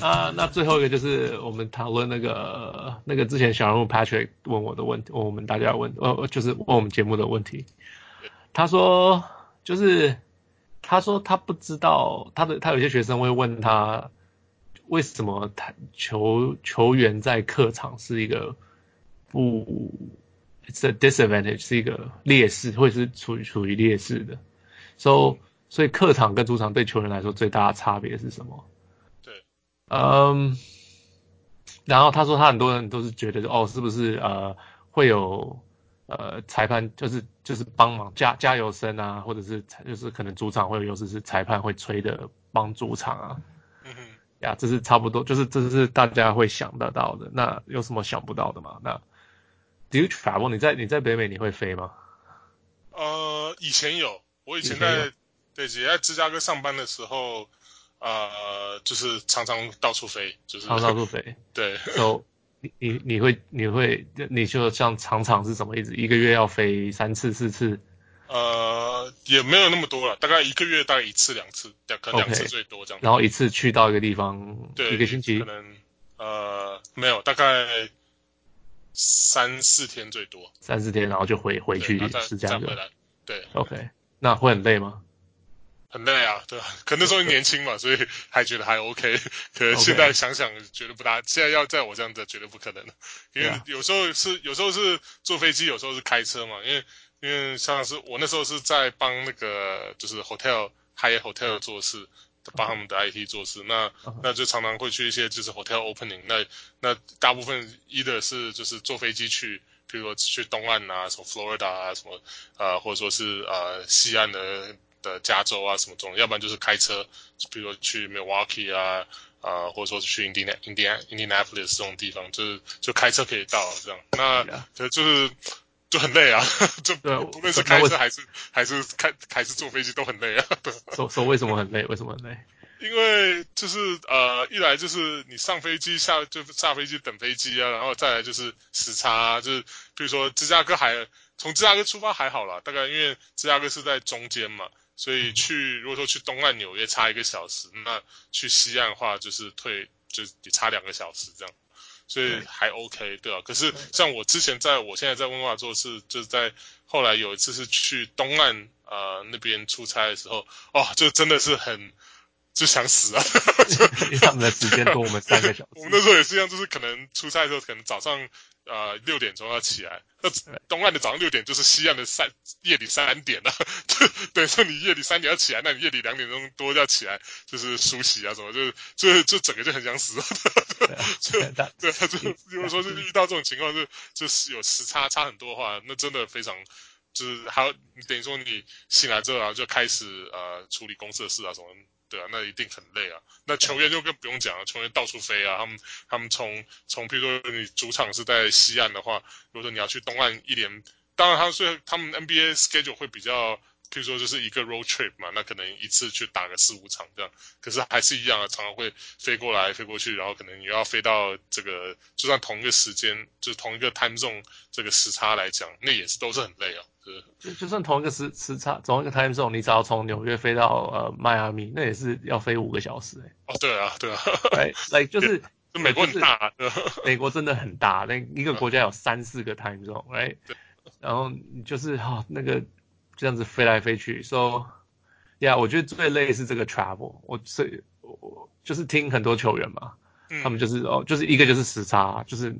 啊，那最后一个就是我们讨论那个那个之前小人物 Patrick 问我的问题，问我们大家问，呃，就是问我们节目的问题。他说，就是他说他不知道他的他有些学生会问他，为什么他球球员在客场是一个不，it's a disadvantage 是一个劣势，会是处于处于劣势的。So 所以客场跟主场对球员来说最大的差别是什么？嗯，然后他说他很多人都是觉得哦，是不是呃会有呃裁判就是就是帮忙加加油声啊，或者是就是可能主场会有优势是裁判会吹的帮主场啊，嗯哼，呀，这是差不多，就是这是大家会想得到的。那有什么想不到的吗？那 Do you travel？你在你在北美你会飞吗？呃，以前有，我以前在对，也在芝加哥上班的时候。呃，就是常常到处飞，就是常常到处飞。对，So 你你你会你会你就像常常是什么意思？一个月要飞三次四次？呃，也没有那么多了，大概一个月大概一次两次，可能两次最多这样。Okay, 然后一次去到一个地方，对，一个星期可能呃没有，大概三四天最多。三四天，然后就回回去是这样的。对，OK，那会很累吗？很累啊，对吧？可能那时候年轻嘛，所以还觉得还 OK。可能现在想想觉得不大，现在要在我这样子绝对不可能。因为有时候是有时候是坐飞机，有时候是开车嘛。因为因为像是我那时候是在帮那个就是 hotel Hyatt hotel 做事，帮他们的 IT 做事。那那就常常会去一些就是 hotel opening。那那大部分 either 是就是坐飞机去，比如说去东岸啊，什么 Florida 啊，什么啊、呃，或者说是呃西岸的。的加州啊什么这种，要不然就是开车，比如说去 Milwaukee 啊，啊、呃，或者说是去 Indiana Indiana Indianapolis 这种地方，就是就开车可以到这样。那就就是就很累啊，就不论是开车还是还是开还是坐飞机都很累啊。说说为什么很累？为什么很累？因为就是呃，一来就是你上飞机下就下飞机等飞机啊，然后再来就是时差啊，就是比如说芝加哥还从芝加哥出发还好啦，大概因为芝加哥是在中间嘛。所以去，如果说去东岸纽约差一个小时，那去西岸的话就是退，就也差两个小时这样，所以还 OK，对啊。可是像我之前在我现在在温哥华做事，就是在后来有一次是去东岸呃那边出差的时候，哦，就真的是很就想死啊！他们的时间多我们三个小时。我们那时候也是一样，就是可能出差的时候，可能早上。呃，六点钟要起来，那东岸的早上六点就是西岸的三夜里三点了，就等于说你夜里三点要起来，那你夜里两点钟多要起来，就是梳洗啊什么，就就就整个就很想死，就对，就如果说是遇到这种情况，就就是有时差差很多的话，那真的非常，就是还有等于说你醒来之后然后就开始呃处理公司的事啊什么。对啊，那一定很累啊。那球员就更不用讲了，球员到处飞啊。他们他们从从，比如说你主场是在西岸的话，如果说你要去东岸一连，当然他所以他们 NBA schedule 会比较，譬如说就是一个 road trip 嘛，那可能一次去打个四五场这样。可是还是一样的，常常会飞过来飞过去，然后可能你要飞到这个，就算同一个时间，就是同一个 time zone 这个时差来讲，那也是都是很累啊。就就算同一个时时差，同一个 time zone，你只要从纽约飞到呃迈阿密，那也是要飞五个小时哎。哦，对啊，对啊。来，like 就是 美国很大，美国真的很大，那一个国家有三四个 time zone，right？然后你就是哈、哦、那个这样子飞来飞去，so yeah，我觉得最累是这个 travel。我是我就是听很多球员嘛，嗯、他们就是哦，就是一个就是时差，就是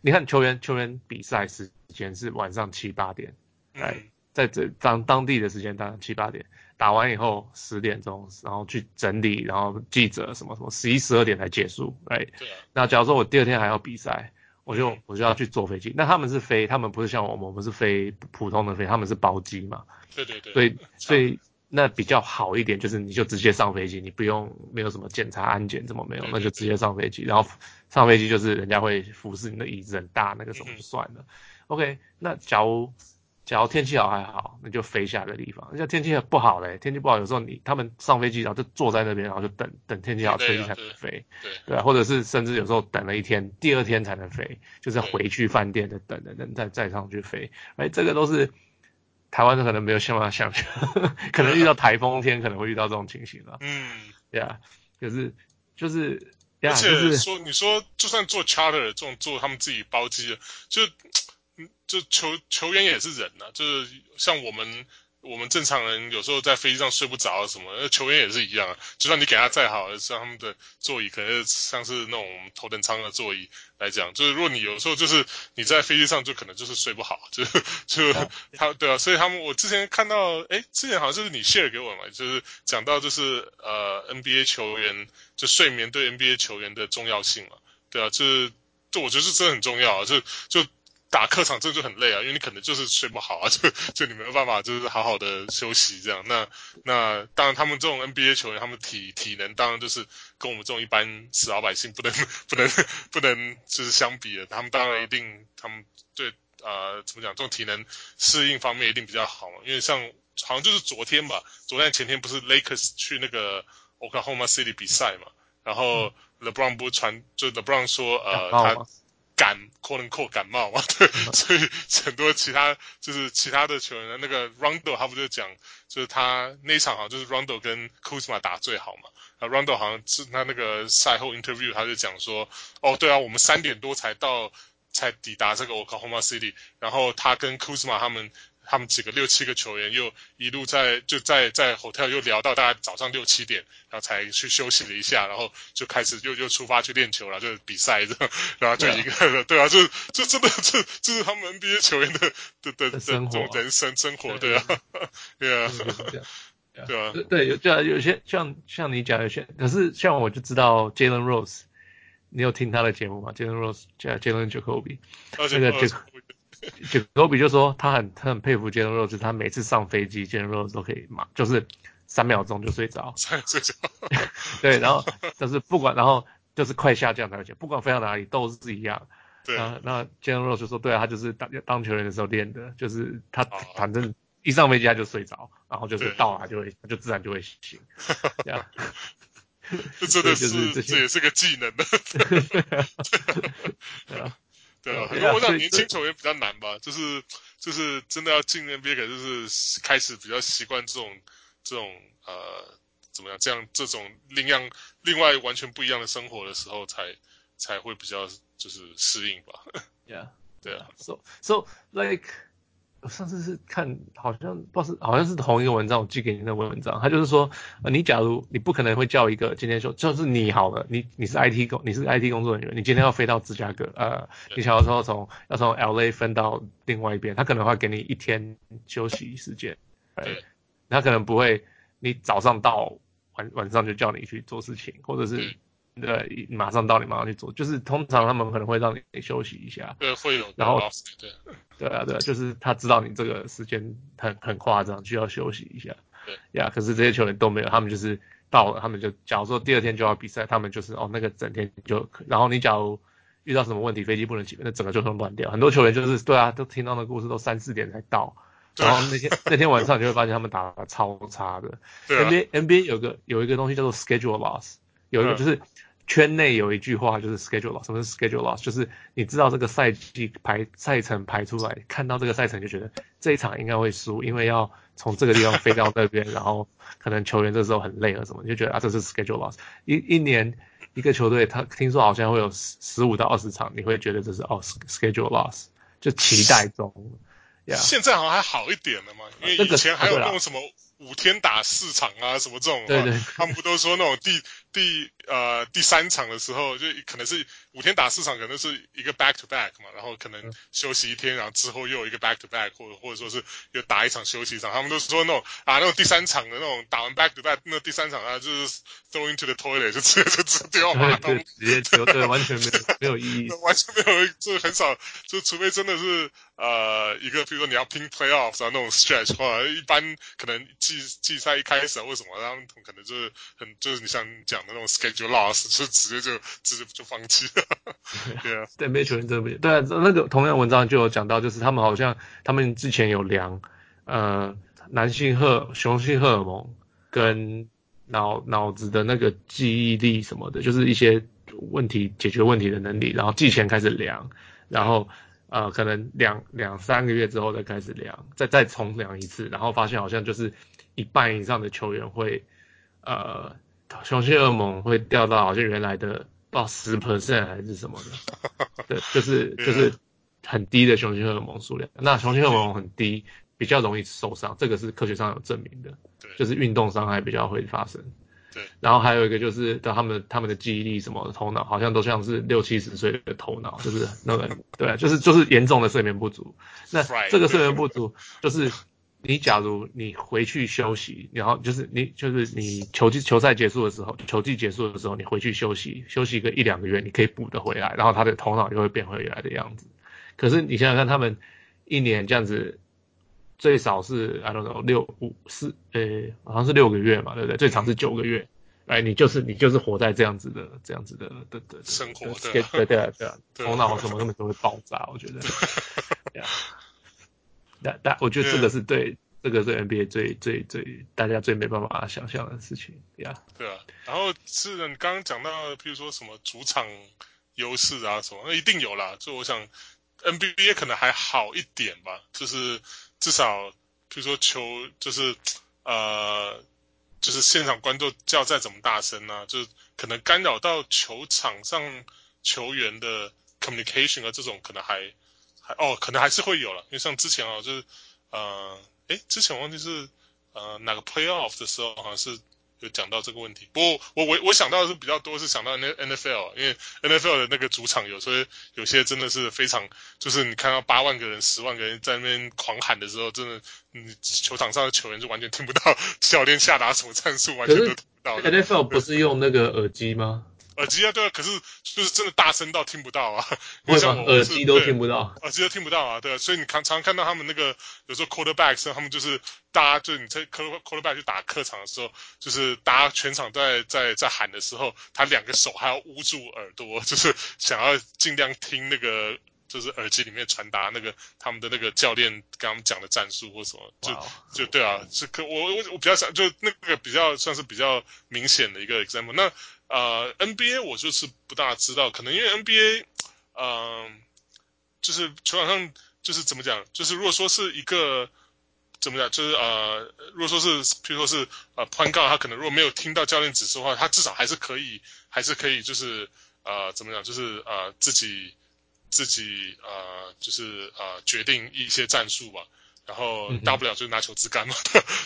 你看球员球员比赛时间是晚上七八点。哎，在这当当地的时间，当然七八点打完以后十点钟，然后去整理，然后记者什么什么，十一十二点才结束。哎，对。那假如说我第二天还要比赛，我就我就要去坐飞机。那他们是飞，他们不是像我们，我们是飞普通的飞，他们是包机嘛。对对对。所以所以那比较好一点，就是你就直接上飞机，你不用没有什么检查安检，怎么没有？那就直接上飞机，然后上飞机就是人家会服侍你的椅子很大，那个什么就算了。OK，那假如。假如天气好还好，那就飞下个地方。像天气不好嘞，天气不好，有时候你他们上飞机，然后就坐在那边，然后就等等天气好，飞机才能飞。对对啊，或者是甚至有时候等了一天，第二天才能飞，就是回去饭店的等等等再再上去飞。哎，这个都是台湾的可能没有办法想象，可能遇到台风天可能会遇到这种情形了。嗯，对啊，可是就是而且说你说就算做 charter 这种做他们自己包机的，就就球球员也是人呐、啊，就是像我们。我们正常人有时候在飞机上睡不着什么，那球员也是一样啊。就算你给他再好，像他们的座椅，可能像是那种头等舱的座椅来讲，就是如果你有时候就是你在飞机上就可能就是睡不好，就就他对啊，所以他们我之前看到，哎，之前好像就是你 share 给我嘛，就是讲到就是呃 NBA 球员就睡眠对 NBA 球员的重要性嘛，对啊，就是就我觉得是真的很重要啊，就就。打客场真的就很累啊，因为你可能就是睡不好啊，就就你没有办法就是好好的休息这样。那那当然，他们这种 NBA 球员，他们体体能当然就是跟我们这种一般死老百姓不能 不能 不能就是相比的。他们当然一定，他们对呃怎么讲，这种体能适应方面一定比较好嘛。因为像好像就是昨天吧，昨天前天不是 Lakers 去那个 Oklahoma City 比赛嘛，然后 LeBron 不是传就 LeBron 说呃他。感 quote unquote 感冒嘛，对，所以很多其他就是其他的球员，那个 Rondo 他不就讲，就是他那一场好像就是 Rondo 跟 Kuzma 打最好嘛，啊 Rondo 好像是他那个赛后 interview 他就讲说，哦对啊，我们三点多才到，才抵达这个 Oklahoma City，然后他跟 Kuzma 他们。他们几个六七个球员又一路在就在在 hotel 又聊到大概早上六七点，然后才去休息了一下，然后就开始又又出发去练球了，就是比赛这样，然后就一个 对啊，对啊，就就真的这这是他们 NBA 球员的的的的这种人生生活，对啊，对啊，对啊，对有这样有些像像你讲有些，可是像我就知道 Jalen Rose，你有听他的节目吗？Jalen Rose 叫 Jalen Jacoby，那个 Jacoby。就科比就说他很他很佩服杰伦罗斯，他每次上飞机，杰伦罗斯都可以嘛，就是三秒钟就睡着，睡着。对，然后就是不管，然后就是快下降才会起，不管飞到哪里都是一样。对。那那杰伦罗斯说，对啊，他就是当当球员的时候练的，就是他反正一上飞机他就睡着，然后就是到了他就会他就自然就会醒。这样。这真的是这也是个技能的。对啊。对啊，因为我想年轻球员比较难吧，就是就是真的要进 NBA，可就是开始比较习惯这种这种呃怎么样这样这种另样另外完全不一样的生活的时候才，才才会比较就是适应吧。Yeah，对啊，So so like。我上次是看，好像不知道是好像是同一个文章，我寄给你的文章，他就是说，呃，你假如你不可能会叫一个今天说，就是你好了，你你是 IT 工，你是 IT 工作人员，你今天要飞到芝加哥，呃，你想要说从要从 LA 分到另外一边，他可能会给你一天休息时间，对，他可能不会，你早上到晚晚上就叫你去做事情，或者是。对，马上到你马上去做，就是通常他们可能会让你休息一下。对，会有。然后，对，对啊，对啊，就是他知道你这个时间很很夸张，需要休息一下。对呀，可是这些球员都没有，他们就是到了，他们就假如说第二天就要比赛，他们就是哦那个整天就，然后你假如遇到什么问题，飞机不能起飞，那整个就很乱掉。很多球员就是对啊，都听到的故事都三四点才到，然后那天那天晚上你就会发现他们打得超差的。对啊。NBA NBA 有个有一个东西叫做 schedule loss，有一个就是。圈内有一句话就是 schedule loss，什么是 schedule loss？就是你知道这个赛季排赛程排出来，看到这个赛程就觉得这一场应该会输，因为要从这个地方飞到那边，然后可能球员这时候很累了什么，你就觉得啊这是 schedule loss。一一年一个球队他听说好像会有十十五到二十场，你会觉得这是哦 schedule loss，就期待中。Yeah. 现在好像还好一点了嘛，因为以前还有那种什么五天打四场啊什么这种，对对，他们不都说那种第第呃第三场的时候就可能是。五天打四场可能是一个 back to back 嘛，然后可能休息一天，然后之后又有一个 back to back，或者或者说是又打一场休息一场。他们都是说那种啊，那种第三场的那种打完 back to back，那第三场啊就是 throw into the toilet，就直接就直接丢马桶，直接丢，对，完全没有没有意义，完全没有，就很少，就除非真的是呃一个，比如说你要拼 playoffs 啊那种 stretch 话，一般可能季季赛一开始啊，为什么他们可能就是很就是你像讲的那种 schedule loss，就直接就直接就放弃了。对啊，对，没球员真的不行。对啊，那个同样文章就有讲到，就是他们好像他们之前有量，呃，男性荷雄性荷尔蒙跟脑脑子的那个记忆力什么的，就是一些问题解决问题的能力，然后季前开始量，然后呃，可能两两三个月之后再开始量，再再重量一次，然后发现好像就是一半以上的球员会呃雄性荷尔蒙会掉到好像原来的。不知道十 percent 还是什么的，对，就是就是很低的雄性荷尔蒙数量。那雄性荷尔蒙很低，比较容易受伤，这个是科学上有证明的。对，就是运动伤害比较会发生。对，然后还有一个就是，他们他们的记忆力什么的，头脑好像都像是六七十岁的头脑，就是那个对，就是就是严重的睡眠不足。那这个睡眠不足就是。你假如你回去休息，然后就是你就是你球季球赛结束的时候，球季结束的时候，你回去休息，休息个一两个月，你可以补得回来，然后他的头脑就会变回原来的样子。可是你想想看，他们一年这样子，最少是 I don't know 六五四，呃，好像是六个月嘛，对不对？最长是九个月，哎，你就是你就是活在这样子的这样子的的的生活的，对对对对，头脑什么根本都会爆炸，我觉得。但但我觉得这个是对，这个是 NBA 最最最大家最没办法想象的事情呀。Yeah. 对啊，然后是你刚刚讲到，譬如说什么主场优势啊什么，那一定有啦。就我想 NBA 可能还好一点吧，就是至少譬如说球就是呃就是现场观众叫再怎么大声啊，就可能干扰到球场上球员的 communication 啊这种可能还。哦，可能还是会有了，因为像之前啊，就是呃，诶，之前我忘记是呃哪个 playoff 的时候，好像是有讲到这个问题。不过我我我想到的是比较多是想到那 NFL，因为 NFL 的那个主场有时候有些真的是非常，就是你看到八万个人、十万个人在那边狂喊的时候，真的，你球场上的球员就完全听不到 教练下达什么战术，完全都听不到。NFL 不是用那个耳机吗？耳机啊，对啊，可是就是真的大声到听不到啊！为什么耳机都听不到？耳机都听不到啊，对啊，所以你常常看到他们那个有时候 quarterback 他们就是大家就你在 quarterback 去打客场的时候，就是大家全场在在在喊的时候，他两个手还要捂住耳朵，就是想要尽量听那个就是耳机里面传达那个他们的那个教练跟他们讲的战术或什么，就.就对啊，是可我我我比较想就那个比较算是比较明显的一个 example 那。呃，NBA 我就是不大知道，可能因为 NBA，嗯、就是球场上就是怎么讲，就是如果说是一个怎么讲，就是呃，如果说是，譬如说是呃潘刚他可能如果没有听到教练指示的话，他至少还是可以，还是可以，就是呃，怎么讲，就是呃，自己自己呃，就是呃，决定一些战术吧。然后大不了就是拿球自干嘛，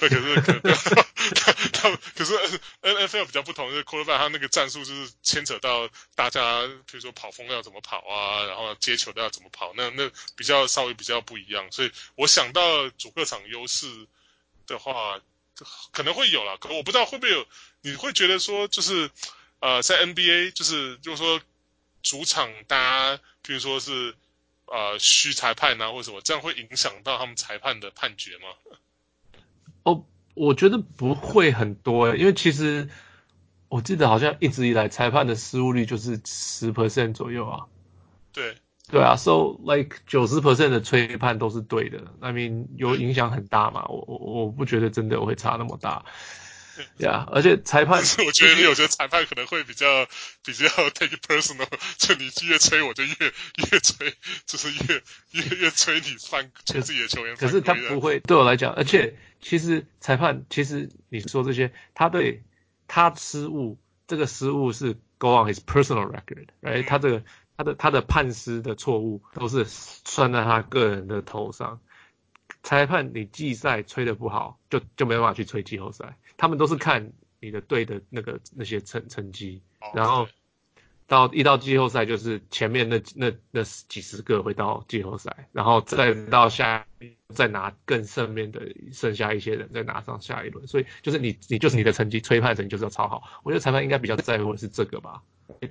那、嗯、哼可是可他们 可是 N F L 比较不同，就是 quarterback 他那个战术就是牵扯到大家，比如说跑风要怎么跑啊，然后接球的要怎么跑，那那比较稍微比较不一样。所以我想到主客场优势的话，可能会有啦，可我不知道会不会有。你会觉得说，就是呃，在 N B A 就是就是说主场大家，比如说是。呃，虚裁判啊，或者什么，这样会影响到他们裁判的判决吗？哦，我觉得不会很多诶，因为其实我记得好像一直以来裁判的失误率就是十 percent 左右啊。对，对啊，so like 九十 percent 的吹判都是对的，I mean 有影响很大嘛？我我我不觉得真的会差那么大。呀，yeah, 而且裁判，我觉得你有些裁判可能会比较比较 take personal，就你越吹我就越越吹，就是越越越吹你犯自己的球员。可是他不会对我来讲，而且其实裁判其实你说这些，他对他失误，这个失误是 go on his personal record，right？、嗯、他这个他的他的判失的错误都是算在他个人的头上。裁判你季赛吹的不好，就就没办法去吹季后赛。他们都是看你的队的那个那些成成绩，然后到一到季后赛就是前面那那那几十个会到季后赛，然后再到下再拿更上面的剩下一些人再拿上下一轮，所以就是你你就是你的成绩吹判成绩就是要超好。我觉得裁判应该比较在乎的是这个吧，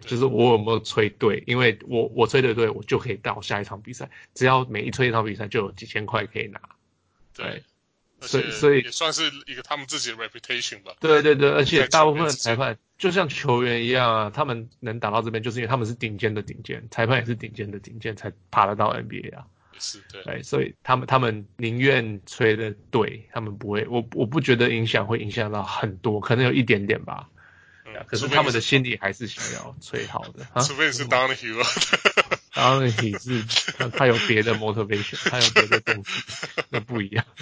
就是我有没有吹对，因为我我吹的对，我就可以到下一场比赛，只要每一吹一场比赛就有几千块可以拿，对。所以，所以也算是一个他们自己的 reputation 吧。对对对，而且大部分的裁判就像球员一样啊，他们能打到这边，就是因为他们是顶尖的顶尖，裁判也是顶尖的顶尖，才爬得到 NBA 啊。是，对。对，所以他们他们宁愿吹的对，他们不会，我我不觉得影响会影响到很多，可能有一点点吧。嗯。可是他们的心里还是想要吹好的。除非是 Donahue 然后你是他，他有别的 motivation，他有别的动机，那不一样。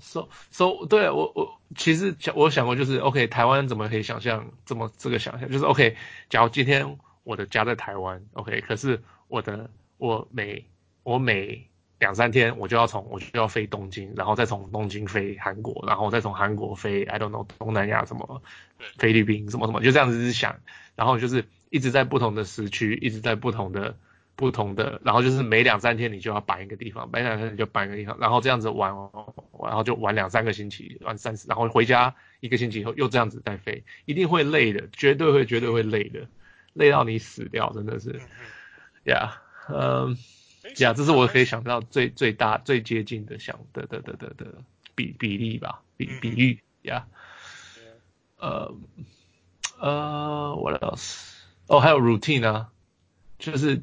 So so 对我我其实想我想过就是 OK 台湾怎么可以想象这么这个想象就是 OK 假如今天我的家在台湾 OK 可是我的我每我每两三天我就要从我就要飞东京，然后再从东京飞韩国，然后再从韩国飞 I don't know 东南亚什么菲律宾什么什么就这样子想，然后就是一直在不同的时区，一直在不同的。不同的，然后就是每两三天你就要搬一个地方，每两三天你就搬一个地方，然后这样子玩，然后就玩两三个星期，玩三十，然后回家一个星期以后又这样子再飞，一定会累的，绝对会绝对会累的，累到你死掉，真的是，呀，嗯，呀，这是我可以想到最最大最接近的想的的的的的比比例吧，比比喻，呀，呃，呃，what else？哦，还有 routine 啊，就是。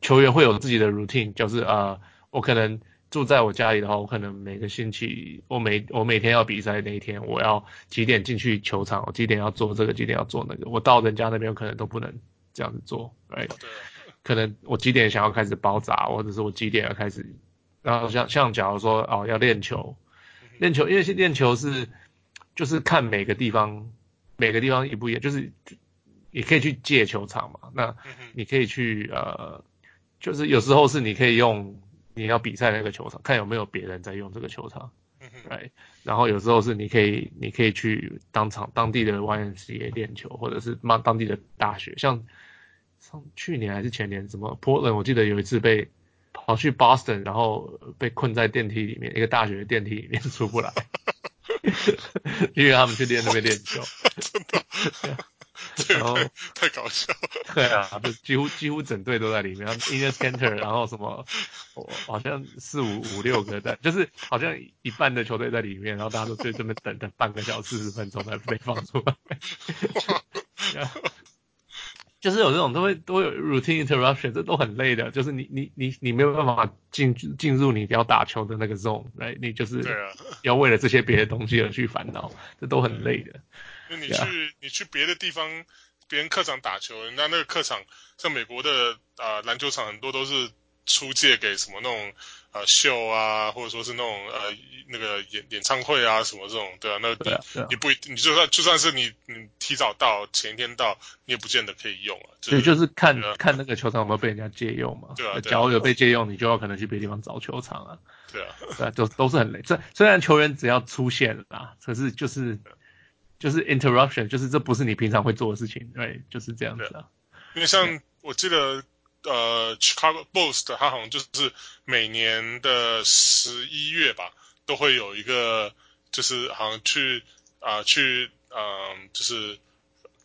球员会有自己的 routine，就是啊、呃，我可能住在我家里的话，我可能每个星期，我每我每天要比赛那一天，我要几点进去球场，我几点要做这个，几点要做那个，我到人家那边可能都不能这样子做，right？可能我几点想要开始包扎，或者是我几点要开始，然后像像假如说哦要练球，练球，因为练球是就是看每个地方，每个地方一不一样，就是也可以去借球场嘛，那你可以去呃。就是有时候是你可以用你要比赛那个球场，看有没有别人在用这个球场，对。然后有时候是你可以你可以去当场当地的 YMCA 练球，或者是当当地的大学，像上去年还是前年，什么 Portland，我记得有一次被跑去 Boston，然后被困在电梯里面，一个大学的电梯里面出不来，因为他们去练那边练球。然 后太搞笑了，对啊，就几乎几乎整队都在里面，Enes Kanter，然后什么，好像四五五六个在，就是好像一半的球队在里面，然后大家都在这边等等半个小时四十分钟才被放出来，就是有这种都会都会有 routine interruption，这都很累的，就是你你你你没有办法进进入你要打球的那个 zone，来，你就是要为了这些别的东西而去烦恼，这都很累的。就你去.你去别的地方，别人客场打球，人家那个客场，像美国的啊篮球场很多都是出借给什么那种呃秀啊，或者说是那种呃那个演演唱会啊什么这种，对啊，那你、yeah. Yeah. 你不一你就算就算是你你提早到前一天到，你也不见得可以用啊。对、就是，就是看、啊、看那个球场有没有被人家借用嘛。对啊，假如有被借用，你就要可能去别的地方找球场啊。对啊，对啊，都都是很累。虽虽然球员只要出现了啊，可是就是。就是 interruption，就是这不是你平常会做的事情，对，就是这样子啊。因为像我记得，呃，Chicago Post 他好像就是每年的十一月吧，都会有一个，就是好像去啊、去嗯、就是。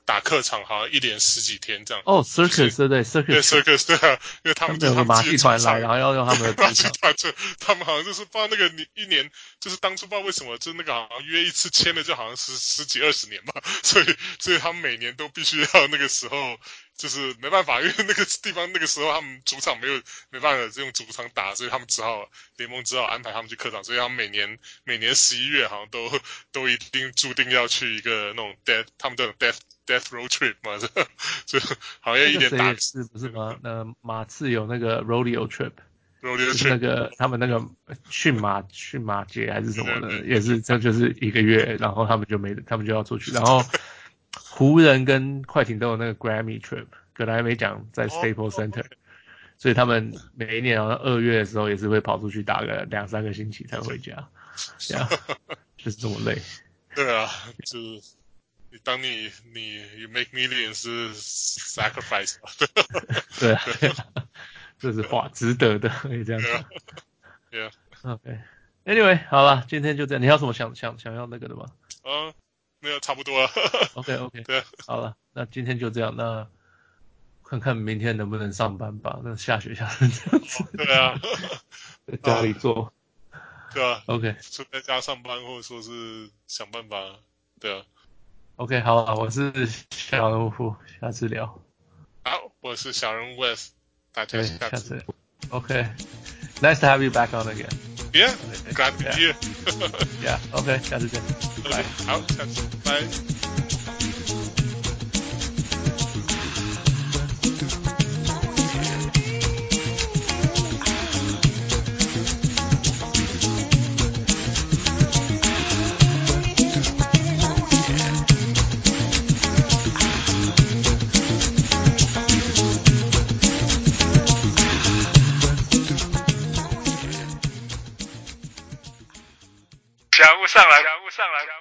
打客场好像一连十几天这样。哦、oh,，circus 对对，circus 对 circus 对啊，因为他们就是他们马戏团来，然后要用他们的马戏团，就他们好像就是不知道那个你一年，就是当初不知道为什么，就那个好像约一次签的就好像十十几二十年吧，所以所以他们每年都必须要那个时候，就是没办法，因为那个地方那个时候他们主场没有没办法用主场打，所以他们只好联盟只好安排他们去客场，所以他们每年 每年十一月好像都 都一定注定要去一个那种 death，他们这种 death。Death Road Trip 嘛，这这好像一点打是不是吗？那马刺有那个 Rodeo Trip，Rodeo Trip 那个他们那个驯马驯马节还是什么的，也是这就是一个月，然后他们就没他们就要出去。然后湖人跟快艇都有那个 Grammy Trip，格莱美奖在 Staples Center，所以他们每一年好像二月的时候也是会跑出去打个两三个星期才回家，这样就是这么累。对啊，就是。你当你你 you make millions 是 sacrifice 对啊，这是话值得的，可以这样讲。Yeah. OK，Anyway，好了，今天就这样。你还有什么想想想要那个的吗？嗯，没有，差不多了。OK OK，对，好了，那今天就这样。那看看明天能不能上班吧。那下雪下成这样子。对啊，在家里做。对啊。OK，就在家上班，或者说是想办法。对啊。OK，好了，我是小人物，下次聊。好，我是小人物 Wes，大家下次。OK，Nice to have you back on again. Yeah，glad to be here. Yeah，OK，下次见。拜。好，下次上来，